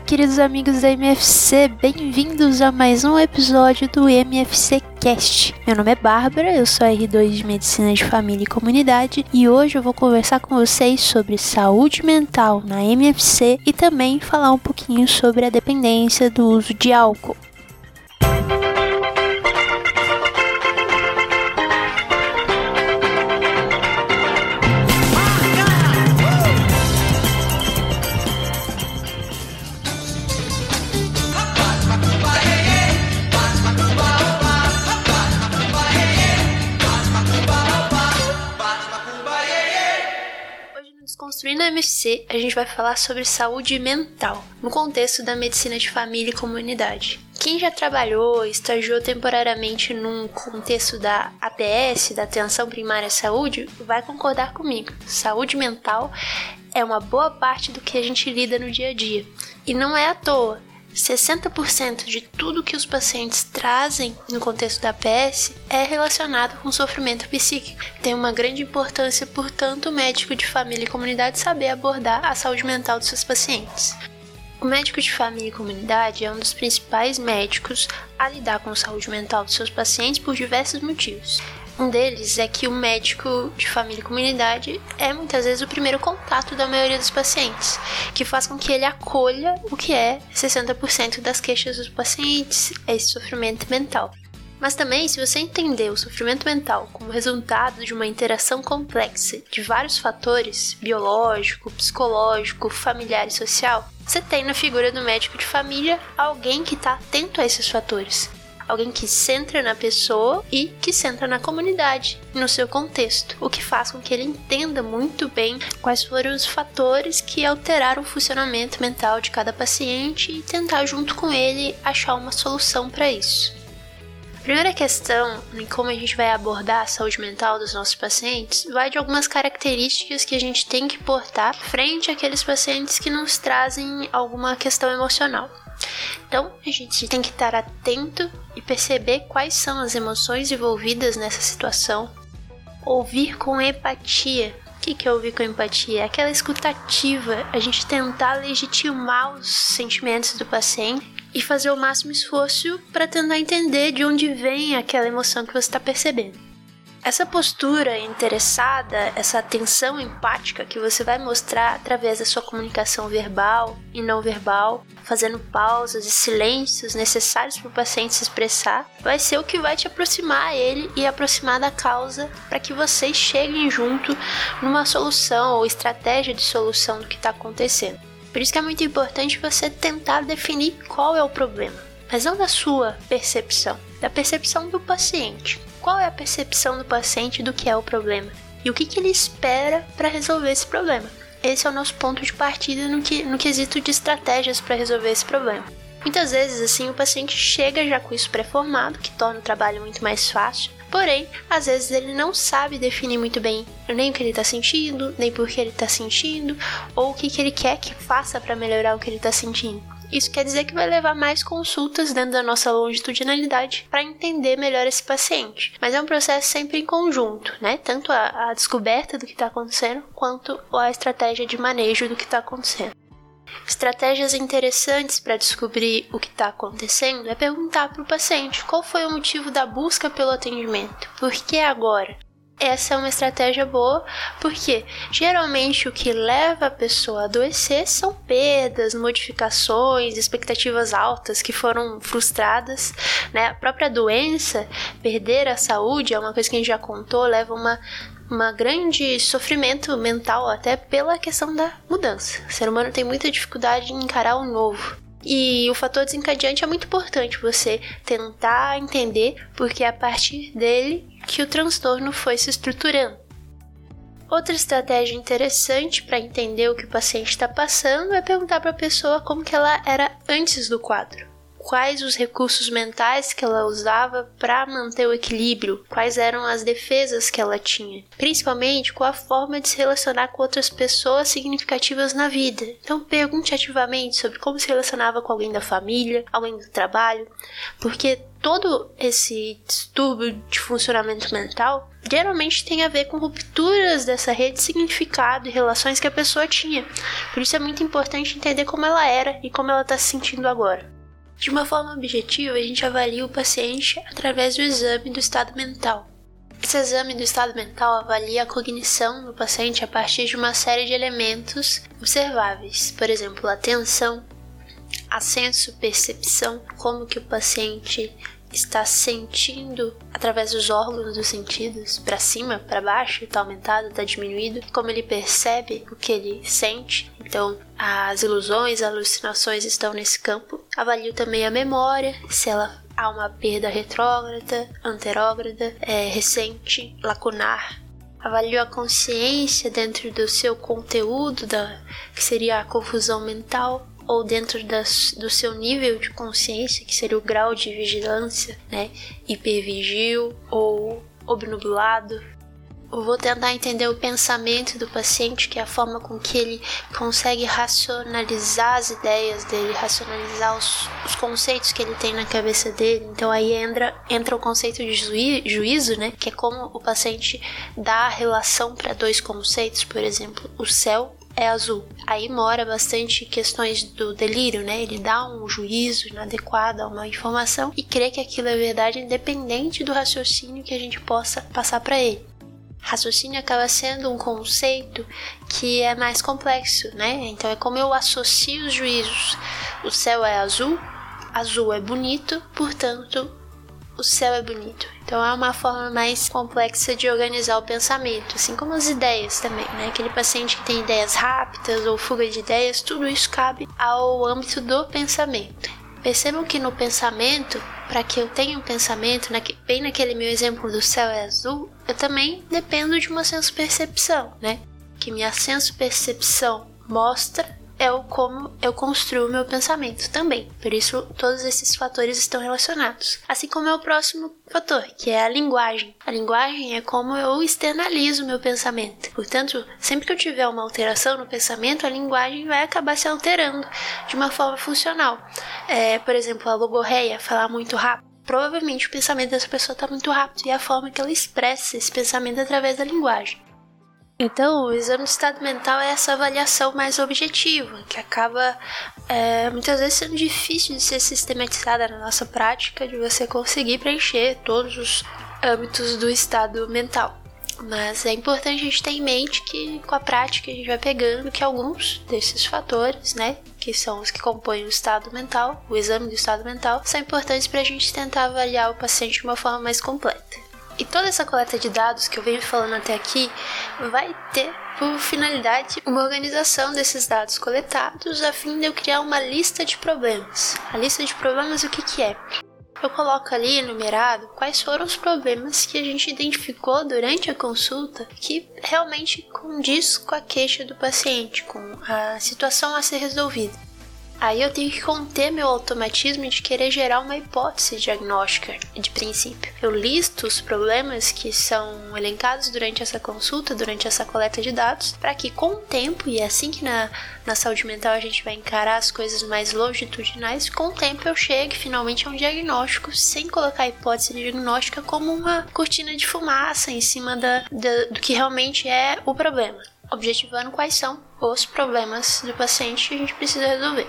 Olá, queridos amigos da MFC, bem-vindos a mais um episódio do MFC Cast. Meu nome é Bárbara, eu sou R2 de Medicina de Família e Comunidade e hoje eu vou conversar com vocês sobre saúde mental na MFC e também falar um pouquinho sobre a dependência do uso de álcool. Desconstruindo a MFC, a gente vai falar sobre saúde mental, no contexto da medicina de família e comunidade. Quem já trabalhou, estagiou temporariamente num contexto da APS, da Atenção Primária à Saúde, vai concordar comigo. Saúde mental é uma boa parte do que a gente lida no dia a dia. E não é à toa. 60% de tudo que os pacientes trazem no contexto da PS é relacionado com sofrimento psíquico. Tem uma grande importância, portanto, o médico de família e comunidade saber abordar a saúde mental dos seus pacientes. O médico de família e comunidade é um dos principais médicos a lidar com a saúde mental dos seus pacientes por diversos motivos. Um deles é que o médico de família e comunidade é muitas vezes o primeiro contato da maioria dos pacientes, que faz com que ele acolha o que é 60% das queixas dos pacientes, esse sofrimento mental. Mas também, se você entender o sofrimento mental como resultado de uma interação complexa de vários fatores biológico, psicológico, familiar e social, você tem na figura do médico de família alguém que está atento a esses fatores alguém que centra na pessoa e que centra na comunidade, no seu contexto, o que faz com que ele entenda muito bem quais foram os fatores que alteraram o funcionamento mental de cada paciente e tentar junto com ele achar uma solução para isso. A primeira questão em como a gente vai abordar a saúde mental dos nossos pacientes vai de algumas características que a gente tem que portar frente àqueles pacientes que nos trazem alguma questão emocional. Então, a gente tem que estar atento e perceber quais são as emoções envolvidas nessa situação. Ouvir com empatia. O que é ouvir com empatia? É aquela escutativa, a gente tentar legitimar os sentimentos do paciente e fazer o máximo esforço para tentar entender de onde vem aquela emoção que você está percebendo. Essa postura interessada, essa atenção empática que você vai mostrar através da sua comunicação verbal e não verbal, fazendo pausas e silêncios necessários para o paciente se expressar, vai ser o que vai te aproximar a ele e aproximar da causa para que vocês cheguem junto numa solução ou estratégia de solução do que está acontecendo. Por isso que é muito importante você tentar definir qual é o problema, mas não da sua percepção, da percepção do paciente. Qual é a percepção do paciente do que é o problema? E o que, que ele espera para resolver esse problema? Esse é o nosso ponto de partida no, que, no quesito de estratégias para resolver esse problema. Muitas vezes, assim, o paciente chega já com isso pré-formado, que torna o trabalho muito mais fácil. Porém, às vezes ele não sabe definir muito bem nem o que ele está sentindo, nem por que ele está sentindo, ou o que, que ele quer que faça para melhorar o que ele está sentindo. Isso quer dizer que vai levar mais consultas dentro da nossa longitudinalidade para entender melhor esse paciente. Mas é um processo sempre em conjunto, né? Tanto a, a descoberta do que está acontecendo quanto a estratégia de manejo do que está acontecendo. Estratégias interessantes para descobrir o que está acontecendo é perguntar para o paciente qual foi o motivo da busca pelo atendimento, por que agora? Essa é uma estratégia boa, porque geralmente o que leva a pessoa a adoecer são perdas, modificações, expectativas altas que foram frustradas, né? A própria doença, perder a saúde, é uma coisa que a gente já contou, leva uma uma grande sofrimento mental até pela questão da mudança. O ser humano tem muita dificuldade em encarar o novo. E o fator desencadeante é muito importante você tentar entender, porque é a partir dele que o transtorno foi se estruturando. Outra estratégia interessante para entender o que o paciente está passando é perguntar para a pessoa como que ela era antes do quadro. Quais os recursos mentais que ela usava para manter o equilíbrio, quais eram as defesas que ela tinha, principalmente com a forma de se relacionar com outras pessoas significativas na vida. Então pergunte ativamente sobre como se relacionava com alguém da família, alguém do trabalho, porque todo esse distúrbio de funcionamento mental geralmente tem a ver com rupturas dessa rede de significado e relações que a pessoa tinha. Por isso é muito importante entender como ela era e como ela está se sentindo agora. De uma forma objetiva, a gente avalia o paciente através do exame do estado mental. Esse exame do estado mental avalia a cognição do paciente a partir de uma série de elementos observáveis, por exemplo, atenção, a senso-percepção, como que o paciente está sentindo através dos órgãos dos sentidos, para cima, para baixo, está aumentado, está diminuído, como ele percebe o que ele sente. Então, as ilusões, alucinações estão nesse campo. Avalio também a memória, se ela há uma perda retrógrada, anterógrada, é, recente, lacunar. Avalio a consciência dentro do seu conteúdo, da, que seria a confusão mental ou dentro das, do seu nível de consciência, que seria o grau de vigilância, né? Hipervigil ou obnubilado. Vou tentar entender o pensamento do paciente, que é a forma com que ele consegue racionalizar as ideias dele, racionalizar os, os conceitos que ele tem na cabeça dele. Então aí entra, entra o conceito de juí, juízo, né? Que é como o paciente dá relação para dois conceitos, por exemplo, o céu é azul. Aí mora bastante questões do delírio, né? Ele dá um juízo inadequado a uma informação e crê que aquilo é verdade independente do raciocínio que a gente possa passar para ele. Raciocínio acaba sendo um conceito que é mais complexo, né? Então é como eu associo os juízos. O céu é azul, azul é bonito, portanto o céu é bonito. Então é uma forma mais complexa de organizar o pensamento, assim como as ideias também, né? Aquele paciente que tem ideias rápidas ou fuga de ideias, tudo isso cabe ao âmbito do pensamento. Percebam que no pensamento, para que eu tenha um pensamento, bem naquele meu exemplo do céu é azul, eu também dependo de uma senso-percepção, né? Que minha senso-percepção mostra é o como eu construo meu pensamento também. Por isso, todos esses fatores estão relacionados. Assim como é o próximo fator, que é a linguagem. A linguagem é como eu externalizo meu pensamento. Portanto, sempre que eu tiver uma alteração no pensamento, a linguagem vai acabar se alterando de uma forma funcional. É, por exemplo, a logorreia, falar muito rápido provavelmente o pensamento dessa pessoa está muito rápido e é a forma que ela expressa esse pensamento através da linguagem. Então, o exame de estado mental é essa avaliação mais objetiva, que acaba é, muitas vezes sendo difícil de ser sistematizada na nossa prática, de você conseguir preencher todos os âmbitos do estado mental. Mas é importante a gente ter em mente que com a prática a gente vai pegando que alguns desses fatores, né, que são os que compõem o estado mental, o exame do estado mental, são importantes para a gente tentar avaliar o paciente de uma forma mais completa. E toda essa coleta de dados que eu venho falando até aqui vai ter por finalidade uma organização desses dados coletados a fim de eu criar uma lista de problemas. A lista de problemas o que, que é? Eu coloco ali enumerado quais foram os problemas que a gente identificou durante a consulta que realmente condiz com a queixa do paciente, com a situação a ser resolvida. Aí eu tenho que conter meu automatismo de querer gerar uma hipótese diagnóstica de princípio. Eu listo os problemas que são elencados durante essa consulta, durante essa coleta de dados, para que com o tempo, e é assim que na, na saúde mental a gente vai encarar as coisas mais longitudinais, com o tempo eu chegue finalmente a um diagnóstico sem colocar a hipótese diagnóstica como uma cortina de fumaça em cima da, da do que realmente é o problema objetivando quais são os problemas do paciente que a gente precisa resolver.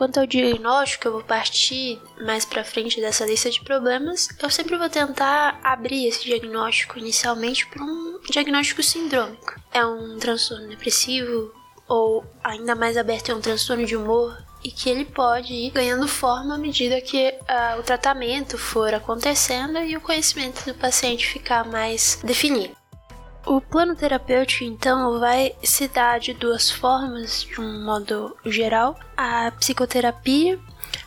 Quanto ao diagnóstico, eu vou partir mais para frente dessa lista de problemas. Eu sempre vou tentar abrir esse diagnóstico inicialmente para um diagnóstico sindrômico. É um transtorno depressivo ou ainda mais aberto é um transtorno de humor e que ele pode ir ganhando forma à medida que uh, o tratamento for acontecendo e o conhecimento do paciente ficar mais definido. O plano terapêutico, então, vai se dar de duas formas, de um modo geral: a psicoterapia,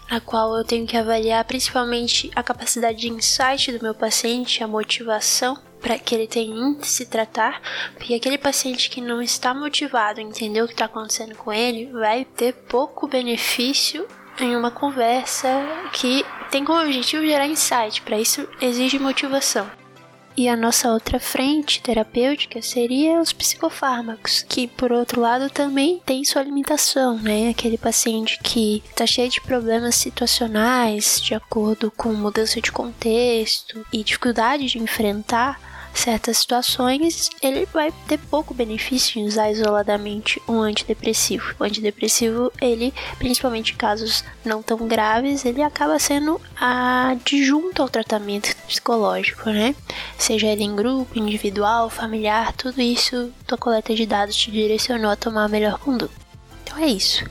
na qual eu tenho que avaliar principalmente a capacidade de insight do meu paciente, a motivação para que ele tenha em se tratar, porque aquele paciente que não está motivado a entender o que está acontecendo com ele vai ter pouco benefício em uma conversa que tem como objetivo gerar insight. Para isso, exige motivação. E a nossa outra frente terapêutica seria os psicofármacos, que por outro lado também tem sua limitação, né? Aquele paciente que está cheio de problemas situacionais, de acordo com mudança de contexto e dificuldade de enfrentar certas situações, ele vai ter pouco benefício em usar isoladamente um antidepressivo. O antidepressivo, ele, principalmente em casos não tão graves, ele acaba sendo adjunto ao tratamento psicológico, né? Seja ele em grupo, individual, familiar, tudo isso, tua coleta de dados te direcionou a tomar a melhor conduta. Então é isso.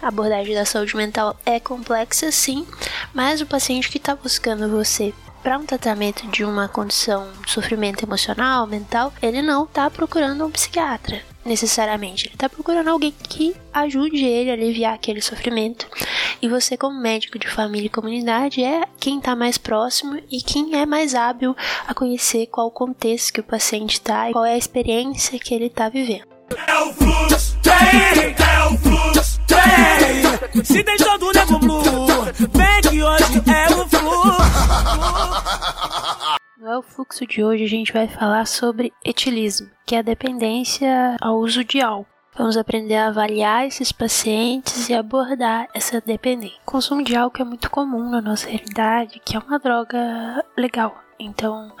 A abordagem da saúde mental é complexa, sim, mas o paciente que está buscando você para um tratamento de uma condição de sofrimento emocional, mental, ele não está procurando um psiquiatra necessariamente. Ele está procurando alguém que ajude ele a aliviar aquele sofrimento. E você, como médico de família e comunidade, é quem está mais próximo e quem é mais hábil a conhecer qual o contexto que o paciente está e qual é a experiência que ele está vivendo. É o fluxo, tem. Se tem todo nego blue, vem que hoje é o fluxo. No É Fluxo de hoje a gente vai falar sobre etilismo, que é a dependência ao uso de álcool. Vamos aprender a avaliar esses pacientes e abordar essa dependência. O consumo de álcool é muito comum na nossa realidade, que é uma droga legal. Então,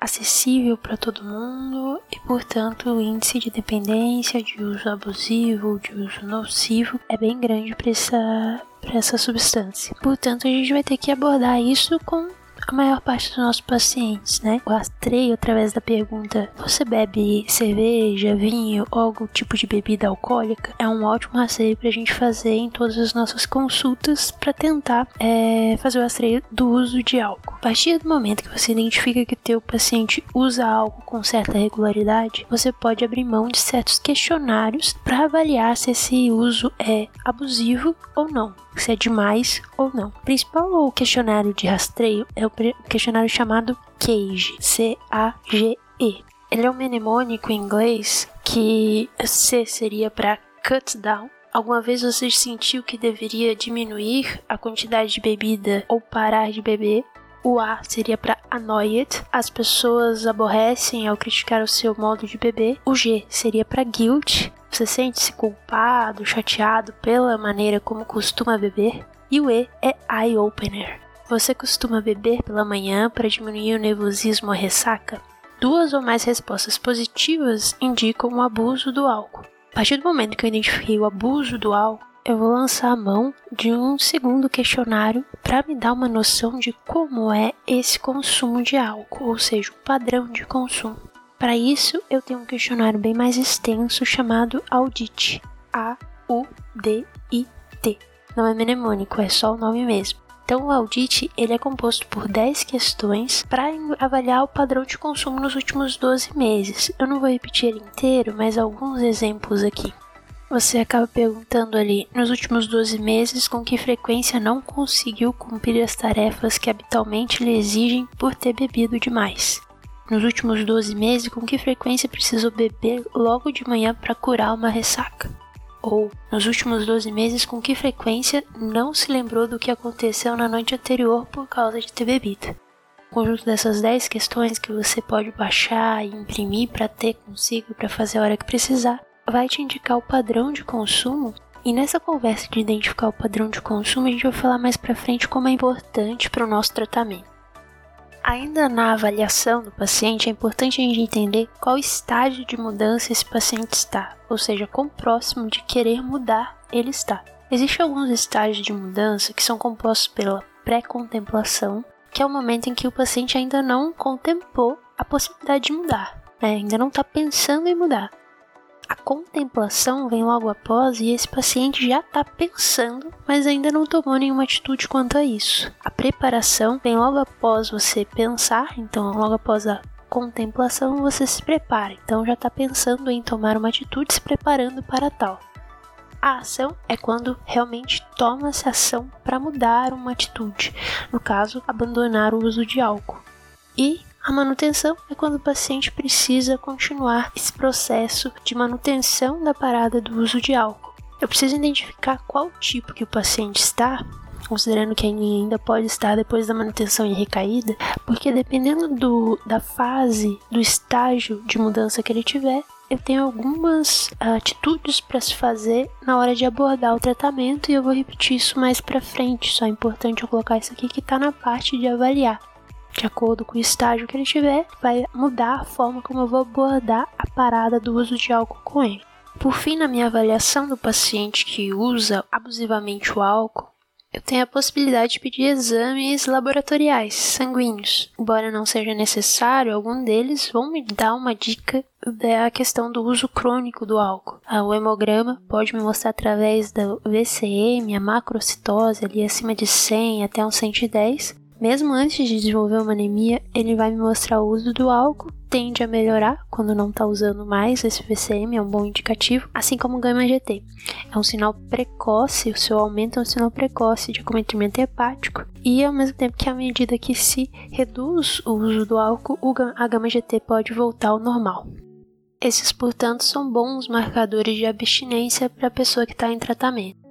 acessível para todo mundo e, portanto, o índice de dependência, de uso abusivo, de uso nocivo é bem grande para essa, essa substância. Portanto, a gente vai ter que abordar isso com a maior parte dos nossos pacientes, né? O rastreio através da pergunta: você bebe cerveja, vinho ou algum tipo de bebida alcoólica? É um ótimo rastreio para a gente fazer em todas as nossas consultas para tentar é, fazer o rastreio do uso de álcool. A partir do momento que você identifica que o teu paciente usa álcool com certa regularidade, você pode abrir mão de certos questionários para avaliar se esse uso é abusivo ou não se é demais ou não. O principal questionário de rastreio é o questionário chamado CAGE, C-A-G-E. Ele é um mnemônico em inglês que C seria para cut down. Alguma vez você sentiu que deveria diminuir a quantidade de bebida ou parar de beber? O A seria para annoyed, as pessoas aborrecem ao criticar o seu modo de beber. O G seria para guilt, você sente-se culpado, chateado pela maneira como costuma beber? E o E é eye opener. Você costuma beber pela manhã para diminuir o nervosismo ou ressaca? Duas ou mais respostas positivas indicam o abuso do álcool. A partir do momento que eu identifiquei o abuso do álcool, eu vou lançar a mão de um segundo questionário para me dar uma noção de como é esse consumo de álcool, ou seja, o padrão de consumo. Para isso, eu tenho um questionário bem mais extenso chamado Audit. A-U-D-I-T. Não é mnemônico, é só o nome mesmo. Então, o audit ele é composto por 10 questões para avaliar o padrão de consumo nos últimos 12 meses. Eu não vou repetir ele inteiro, mas alguns exemplos aqui. Você acaba perguntando ali, nos últimos 12 meses, com que frequência não conseguiu cumprir as tarefas que habitualmente lhe exigem por ter bebido demais. Nos últimos 12 meses, com que frequência precisou beber logo de manhã para curar uma ressaca? Ou, nos últimos 12 meses, com que frequência não se lembrou do que aconteceu na noite anterior por causa de ter bebido? O conjunto dessas 10 questões que você pode baixar e imprimir para ter consigo para fazer a hora que precisar, vai te indicar o padrão de consumo. E nessa conversa de identificar o padrão de consumo, a gente vai falar mais para frente como é importante para o nosso tratamento. Ainda na avaliação do paciente, é importante a gente entender qual estágio de mudança esse paciente está, ou seja, quão próximo de querer mudar ele está. Existem alguns estágios de mudança que são compostos pela pré-contemplação, que é o momento em que o paciente ainda não contemplou a possibilidade de mudar, né? ainda não está pensando em mudar. A contemplação vem logo após e esse paciente já está pensando, mas ainda não tomou nenhuma atitude quanto a isso. A preparação vem logo após você pensar, então logo após a contemplação você se prepara, então já está pensando em tomar uma atitude, se preparando para tal. A ação é quando realmente toma-se ação para mudar uma atitude, no caso, abandonar o uso de álcool. E a manutenção é quando o paciente precisa continuar esse processo de manutenção da parada do uso de álcool. Eu preciso identificar qual tipo que o paciente está considerando que ainda pode estar depois da manutenção e recaída, porque dependendo do, da fase, do estágio de mudança que ele tiver, eu tenho algumas atitudes para se fazer na hora de abordar o tratamento e eu vou repetir isso mais para frente. Só é importante eu colocar isso aqui que está na parte de avaliar. De acordo com o estágio que ele tiver, vai mudar a forma como eu vou abordar a parada do uso de álcool com ele. Por fim, na minha avaliação do paciente que usa abusivamente o álcool, eu tenho a possibilidade de pedir exames laboratoriais sanguíneos. Embora não seja necessário, algum deles vão me dar uma dica da questão do uso crônico do álcool. Ah, o hemograma pode me mostrar através da VCM, a macrocitose ali acima de 100 até uns 110, mesmo antes de desenvolver uma anemia, ele vai me mostrar o uso do álcool, tende a melhorar quando não está usando mais esse VCM, é um bom indicativo, assim como o gama GT. É um sinal precoce, o seu aumento é um sinal precoce de acometimento hepático, e ao mesmo tempo que à medida que se reduz o uso do álcool, a gama GT pode voltar ao normal. Esses, portanto, são bons marcadores de abstinência para a pessoa que está em tratamento.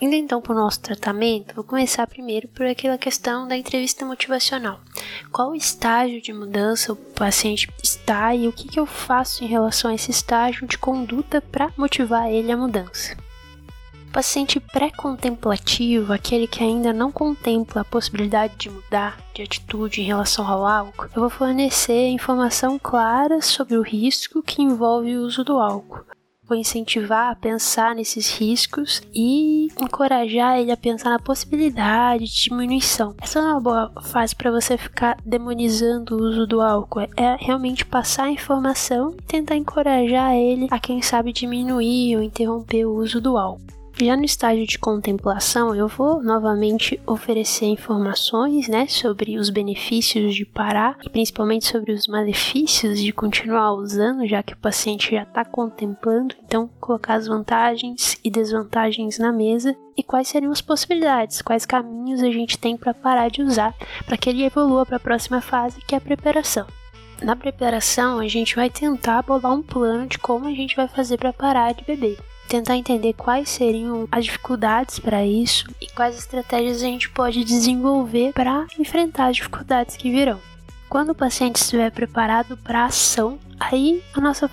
Indo então para o nosso tratamento, vou começar primeiro por aquela questão da entrevista motivacional. Qual estágio de mudança o paciente está e o que, que eu faço em relação a esse estágio de conduta para motivar ele à mudança? O paciente pré-contemplativo, aquele que ainda não contempla a possibilidade de mudar de atitude em relação ao álcool, eu vou fornecer informação clara sobre o risco que envolve o uso do álcool, vou incentivar a pensar nesses riscos e encorajar ele a pensar na possibilidade de diminuição. Essa não é uma boa fase para você ficar demonizando o uso do álcool, é realmente passar a informação e tentar encorajar ele a quem sabe diminuir ou interromper o uso do álcool. Já no estágio de contemplação, eu vou novamente oferecer informações né, sobre os benefícios de parar e principalmente sobre os malefícios de continuar usando, já que o paciente já está contemplando. Então, colocar as vantagens e desvantagens na mesa e quais seriam as possibilidades, quais caminhos a gente tem para parar de usar, para que ele evolua para a próxima fase, que é a preparação. Na preparação, a gente vai tentar bolar um plano de como a gente vai fazer para parar de beber tentar entender quais seriam as dificuldades para isso e quais estratégias a gente pode desenvolver para enfrentar as dificuldades que virão. Quando o paciente estiver preparado para a ação, aí a nossa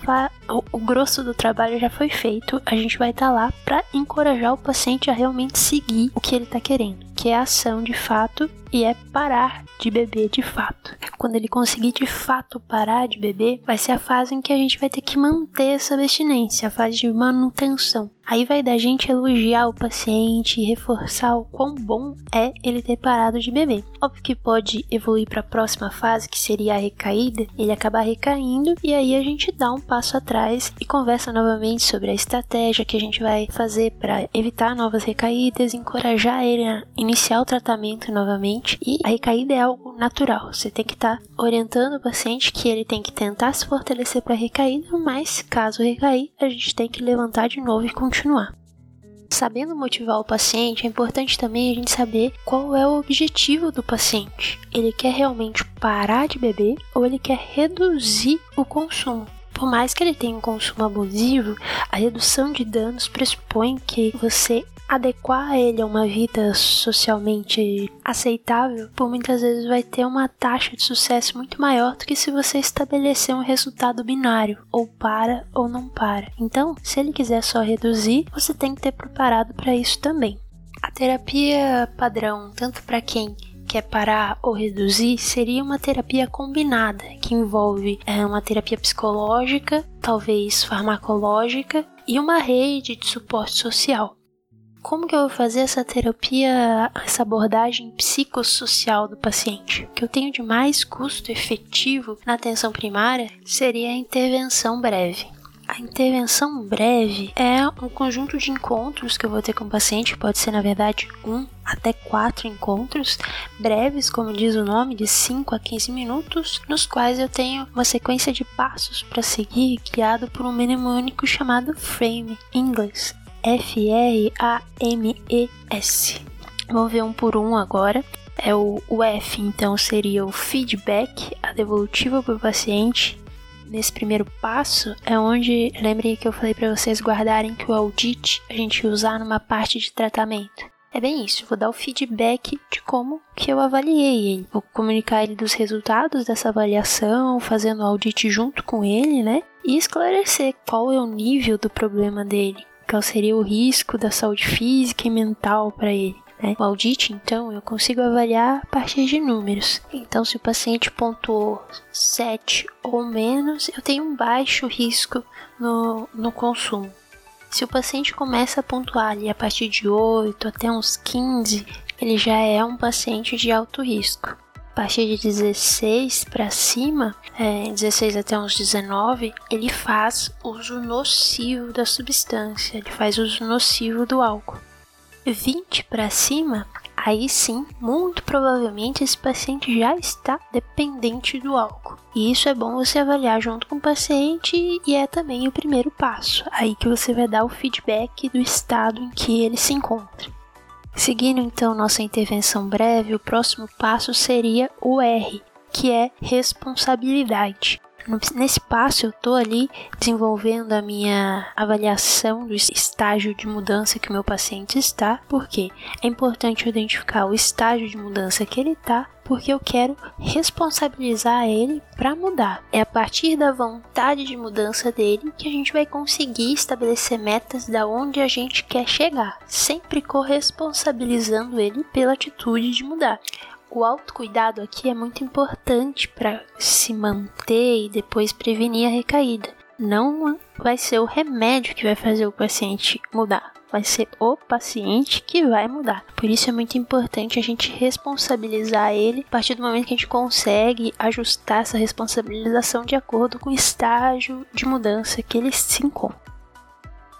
o, o, grosso do trabalho já foi feito. A gente vai estar tá lá para encorajar o paciente a realmente seguir o que ele está querendo, que é ação de fato e é parar de beber de fato. Quando ele conseguir de fato parar de beber, vai ser a fase em que a gente vai ter que manter essa abstinência, a fase de manutenção. Aí vai da gente elogiar o paciente e reforçar o quão bom é ele ter parado de beber. Óbvio que pode evoluir para a próxima fase, que seria a recaída, ele acabar recaindo e aí a gente dá um passo atrás e conversa novamente sobre a estratégia que a gente vai fazer para evitar novas recaídas, encorajar ele a iniciar o tratamento novamente. E a recaída é algo natural, você tem que estar tá orientando o paciente que ele tem que tentar se fortalecer para a recaída, mas caso recair, a gente tem que levantar de novo e continuar. Sabendo motivar o paciente, é importante também a gente saber qual é o objetivo do paciente. Ele quer realmente parar de beber ou ele quer reduzir o consumo? Por mais que ele tenha um consumo abusivo, a redução de danos pressupõe que você adequar ele a uma vida socialmente aceitável, por muitas vezes vai ter uma taxa de sucesso muito maior do que se você estabelecer um resultado binário, ou para ou não para. Então, se ele quiser só reduzir, você tem que ter preparado para isso também. A terapia padrão, tanto para quem quer parar ou reduzir, seria uma terapia combinada, que envolve é, uma terapia psicológica, talvez farmacológica e uma rede de suporte social como que eu vou fazer essa terapia, essa abordagem psicossocial do paciente? O que eu tenho de mais custo efetivo na atenção primária seria a intervenção breve. A intervenção breve é um conjunto de encontros que eu vou ter com o paciente, pode ser na verdade um até quatro encontros breves, como diz o nome, de 5 a 15 minutos, nos quais eu tenho uma sequência de passos para seguir, guiado por um mnemônico chamado Frame em inglês. F-R-A-M-E-S. Vamos ver um por um agora. É o, o F, então, seria o feedback, a devolutiva para o paciente. nesse primeiro passo é onde, lembrem que eu falei para vocês guardarem que o audit a gente usar numa parte de tratamento. É bem isso, vou dar o feedback de como que eu avaliei ele. Vou comunicar ele dos resultados dessa avaliação, fazendo o audit junto com ele, né? E esclarecer qual é o nível do problema dele, qual seria o risco da saúde física e mental para ele. Né? O audit, então, eu consigo avaliar a partir de números. Então, se o paciente pontuou 7 ou menos, eu tenho um baixo risco no, no consumo. Se o paciente começa a pontuar ali a partir de 8 até uns 15, ele já é um paciente de alto risco. Partir de 16 para cima, é, 16 até uns 19, ele faz uso nocivo da substância, ele faz uso nocivo do álcool. 20 para cima, aí sim, muito provavelmente esse paciente já está dependente do álcool. E isso é bom você avaliar junto com o paciente e é também o primeiro passo, aí que você vai dar o feedback do estado em que ele se encontra. Seguindo então nossa intervenção breve, o próximo passo seria o R, que é responsabilidade. Nesse passo eu estou ali desenvolvendo a minha avaliação do estágio de mudança que o meu paciente está, porque é importante identificar o estágio de mudança que ele está, porque eu quero responsabilizar ele para mudar. É a partir da vontade de mudança dele que a gente vai conseguir estabelecer metas da onde a gente quer chegar, sempre corresponsabilizando ele pela atitude de mudar o autocuidado aqui é muito importante para se manter e depois prevenir a recaída. Não vai ser o remédio que vai fazer o paciente mudar, vai ser o paciente que vai mudar. Por isso é muito importante a gente responsabilizar ele a partir do momento que a gente consegue ajustar essa responsabilização de acordo com o estágio de mudança que ele se encontra.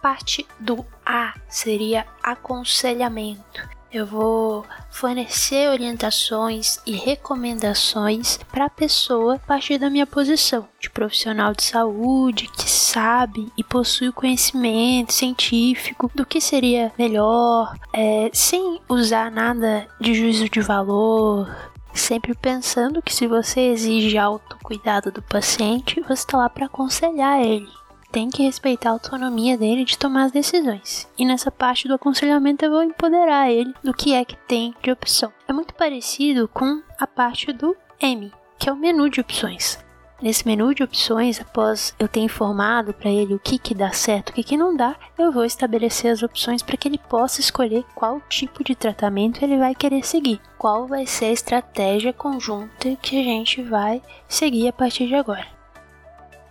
Parte do A seria aconselhamento eu vou fornecer orientações e recomendações para a pessoa a partir da minha posição de profissional de saúde que sabe e possui conhecimento científico do que seria melhor, é, sem usar nada de juízo de valor, sempre pensando que se você exige autocuidado do paciente, você está lá para aconselhar ele tem que respeitar a autonomia dele de tomar as decisões. E nessa parte do aconselhamento eu vou empoderar ele do que é que tem de opção. É muito parecido com a parte do M, que é o menu de opções. Nesse menu de opções, após eu ter informado para ele o que, que dá certo e o que, que não dá, eu vou estabelecer as opções para que ele possa escolher qual tipo de tratamento ele vai querer seguir, qual vai ser a estratégia conjunta que a gente vai seguir a partir de agora.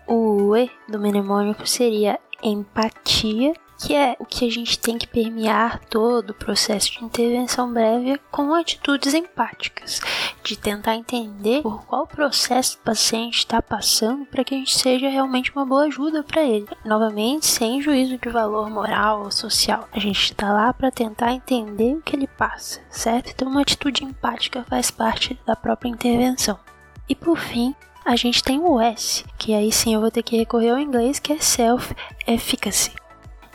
O E do mnemônico seria empatia, que é o que a gente tem que permear todo o processo de intervenção breve com atitudes empáticas, de tentar entender por qual processo o paciente está passando para que a gente seja realmente uma boa ajuda para ele. Novamente, sem juízo de valor moral ou social. A gente está lá para tentar entender o que ele passa, certo? Então, uma atitude empática faz parte da própria intervenção. E por fim, a gente tem o S, que aí sim eu vou ter que recorrer ao inglês, que é self-efficacy,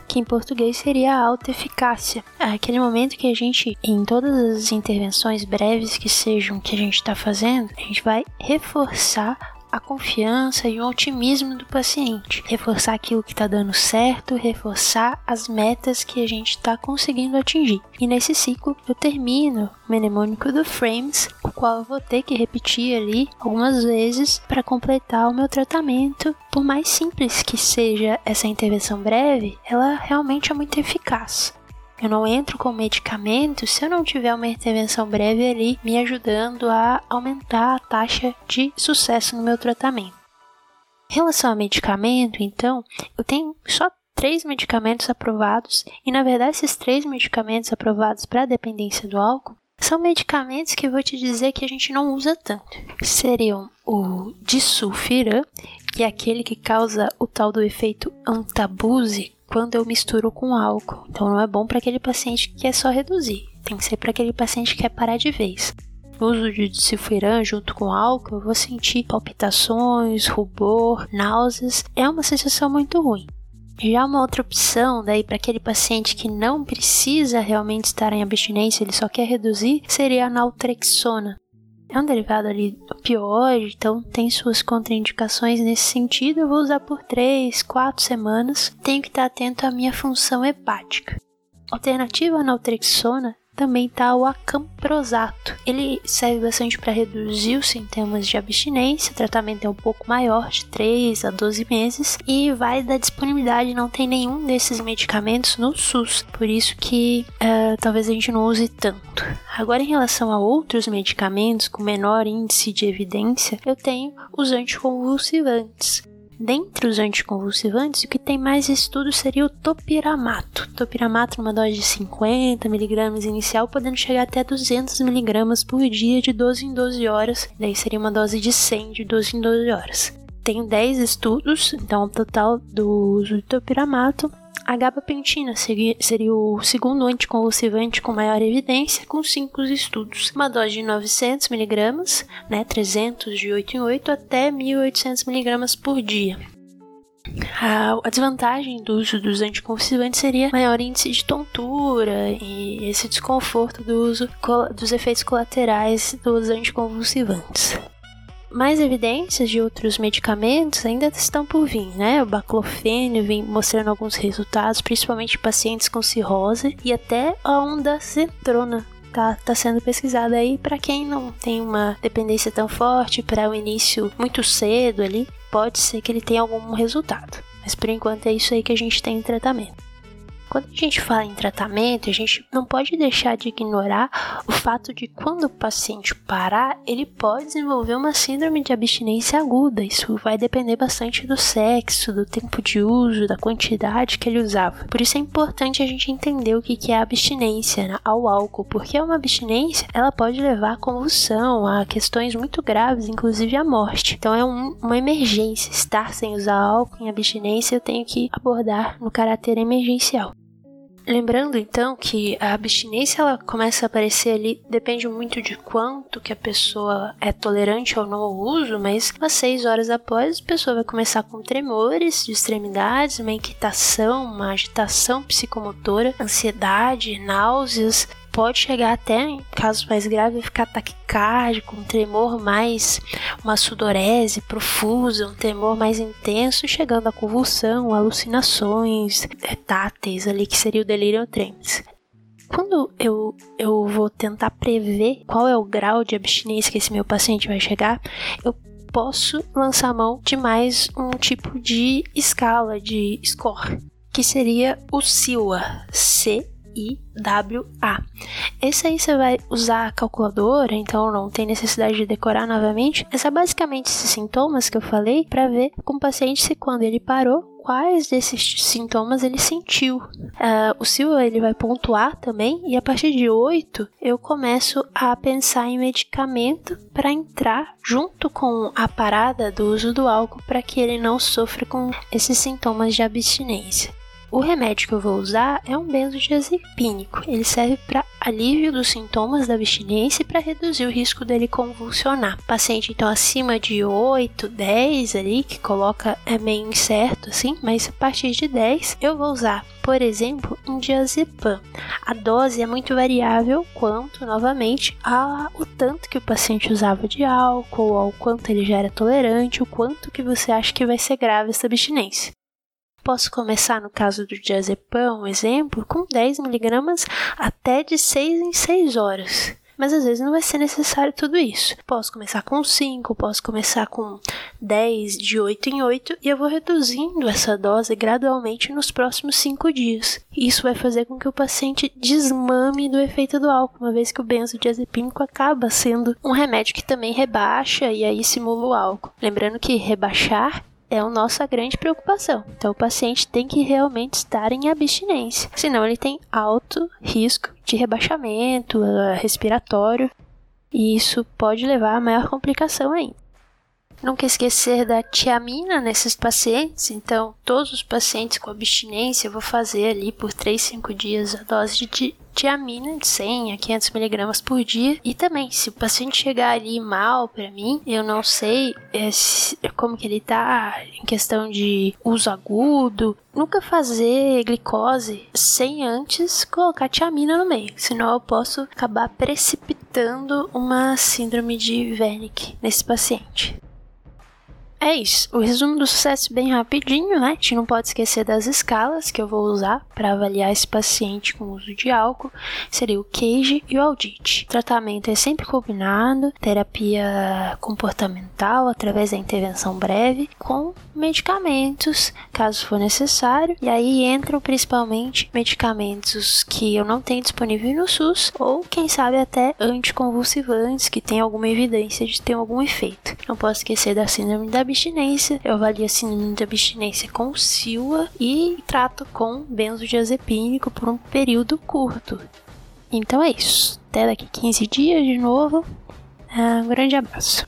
que em português seria a auto-eficácia. É aquele momento que a gente, em todas as intervenções breves que sejam que a gente está fazendo, a gente vai reforçar a confiança e o otimismo do paciente, reforçar aquilo que está dando certo, reforçar as metas que a gente está conseguindo atingir. E nesse ciclo eu termino o mnemônico do Frames, o qual eu vou ter que repetir ali algumas vezes para completar o meu tratamento. Por mais simples que seja essa intervenção breve, ela realmente é muito eficaz. Eu não entro com medicamento se eu não tiver uma intervenção breve ali me ajudando a aumentar a taxa de sucesso no meu tratamento. Em relação a medicamento, então, eu tenho só três medicamentos aprovados e, na verdade, esses três medicamentos aprovados para a dependência do álcool são medicamentos que eu vou te dizer que a gente não usa tanto. Seriam o disulfiram, que é aquele que causa o tal do efeito antabuse, quando eu misturo com álcool. Então não é bom para aquele paciente que quer só reduzir, tem que ser para aquele paciente que quer parar de vez. No uso de dicilfuran junto com álcool, eu vou sentir palpitações, rubor, náuseas. É uma sensação muito ruim. Já uma outra opção daí para aquele paciente que não precisa realmente estar em abstinência, ele só quer reduzir, seria a naltrexona. É um derivado ali do opioide, então tem suas contraindicações nesse sentido. Eu vou usar por 3, 4 semanas. Tenho que estar atento à minha função hepática. Alternativa à naltrexona também está o acamprosato. Ele serve bastante para reduzir os sintomas de abstinência, o tratamento é um pouco maior, de 3 a 12 meses, e vai da disponibilidade, não tem nenhum desses medicamentos no SUS, por isso que uh, talvez a gente não use tanto. Agora, em relação a outros medicamentos com menor índice de evidência, eu tenho os anticonvulsivantes. Dentre os anticonvulsivantes, o que tem mais estudos seria o topiramato. Topiramato numa dose de 50 mg inicial, podendo chegar até 200 mg por dia de 12 em 12 horas. Daí seria uma dose de 100 de 12 em 12 horas. Tem 10 estudos, então o total do uso de topiramato a gabapentina seria, seria o segundo anticonvulsivante com maior evidência, com cinco estudos. Uma dose de 900mg, né, 300 de 8 em 8, até 1800mg por dia. A, desvantagem do uso dos anticonvulsivantes seria maior índice de tontura e esse desconforto do uso dos efeitos colaterais dos anticonvulsivantes. Mais evidências de outros medicamentos ainda estão por vir, né? O baclofênio vem mostrando alguns resultados, principalmente em pacientes com cirrose, e até a ondansetrona tá, tá sendo pesquisada aí para quem não tem uma dependência tão forte, para o início muito cedo ali, pode ser que ele tenha algum resultado. Mas por enquanto é isso aí que a gente tem em tratamento. Quando a gente fala em tratamento, a gente não pode deixar de ignorar o fato de quando o paciente parar, ele pode desenvolver uma síndrome de abstinência aguda. Isso vai depender bastante do sexo, do tempo de uso, da quantidade que ele usava. Por isso é importante a gente entender o que é abstinência né, ao álcool, porque uma abstinência ela pode levar a convulsão, a questões muito graves, inclusive a morte. Então é um, uma emergência estar sem usar álcool em abstinência, eu tenho que abordar no caráter emergencial. Lembrando então que a abstinência ela começa a aparecer ali, depende muito de quanto que a pessoa é tolerante ou não ao uso, mas umas seis horas após a pessoa vai começar com tremores de extremidades, uma inquietação, uma agitação psicomotora, ansiedade, náuseas, pode chegar até, em casos mais graves, ficar taquicárdico, um tremor mais, uma sudorese profusa, um tremor mais intenso, chegando à convulsão, alucinações é, táteis ali, que seria o delírio tremens. Quando eu, eu vou tentar prever qual é o grau de abstinência que esse meu paciente vai chegar, eu posso lançar mão de mais um tipo de escala, de score, que seria o SIWA, C I-W-A. Esse aí você vai usar a calculadora, então não tem necessidade de decorar novamente. Essa é basicamente esses sintomas que eu falei para ver com o paciente se quando ele parou, quais desses sintomas ele sentiu. Uh, o Silva ele vai pontuar também e a partir de 8 eu começo a pensar em medicamento para entrar junto com a parada do uso do álcool para que ele não sofra com esses sintomas de abstinência. O remédio que eu vou usar é um benzodiazepínico. Ele serve para alívio dos sintomas da abstinência e para reduzir o risco dele convulsionar. Paciente então acima de 8, 10 ali, que coloca é meio incerto assim, mas a partir de 10 eu vou usar, por exemplo, um diazepam. A dose é muito variável quanto, novamente, ao tanto que o paciente usava de álcool, ao quanto ele já era tolerante, o quanto que você acha que vai ser grave essa abstinência. Posso começar, no caso do diazepam, um exemplo, com 10mg até de 6 em 6 horas. Mas às vezes não vai ser necessário tudo isso. Posso começar com 5, posso começar com 10 de 8 em 8 e eu vou reduzindo essa dose gradualmente nos próximos 5 dias. Isso vai fazer com que o paciente desmame do efeito do álcool, uma vez que o benzodiazepínico acaba sendo um remédio que também rebaixa e aí simula o álcool. Lembrando que rebaixar é a nossa grande preocupação. Então, o paciente tem que realmente estar em abstinência, senão ele tem alto risco de rebaixamento uh, respiratório e isso pode levar a maior complicação ainda. Nunca esquecer da tiamina nesses pacientes, então todos os pacientes com abstinência eu vou fazer ali por 3, 5 dias a dose de tiamina de 100 a 500 miligramas por dia. E também, se o paciente chegar ali mal para mim, eu não sei se, como que ele tá em questão de uso agudo, nunca fazer glicose sem antes colocar tiamina no meio, senão eu posso acabar precipitando uma síndrome de Wernicke nesse paciente. É isso. O resumo do sucesso bem rapidinho, né? A gente não pode esquecer das escalas que eu vou usar para avaliar esse paciente com uso de álcool. Seria o CAGE e o audit. O tratamento é sempre combinado, terapia comportamental através da intervenção breve com medicamentos, caso for necessário. E aí entram principalmente medicamentos que eu não tenho disponível no SUS ou quem sabe até anticonvulsivantes que tem alguma evidência de ter algum efeito. Não posso esquecer da síndrome da abstinência. Eu avalio a síndrome de abstinência com sila e trato com benzodiazepínico por um período curto. Então é isso. Até daqui 15 dias de novo. Ah, um grande abraço.